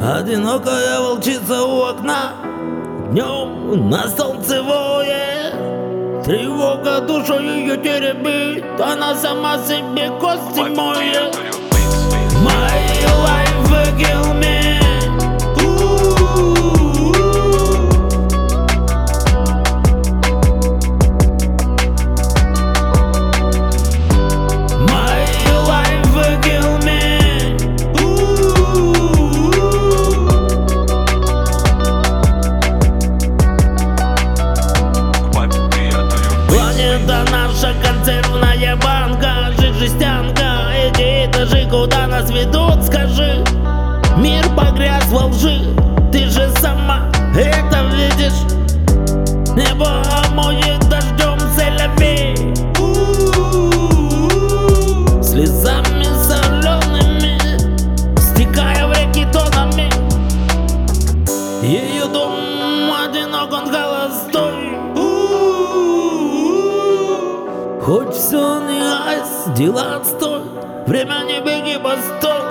Одинокая волчица у окна Днем на солнцевое Тревога душу ее теребит Она сама себе кости моет. My Наша консервная банка. Жить жестянка Эти этажи куда нас ведут, скажи? Мир погряз во лжи Ты же сама это видишь? Небо омоет дождем селяви Слезами солеными Стекая в реки тонами. Ее дом одинок, он холостой Хоть все не айс, дела отстой. Время не беги, постой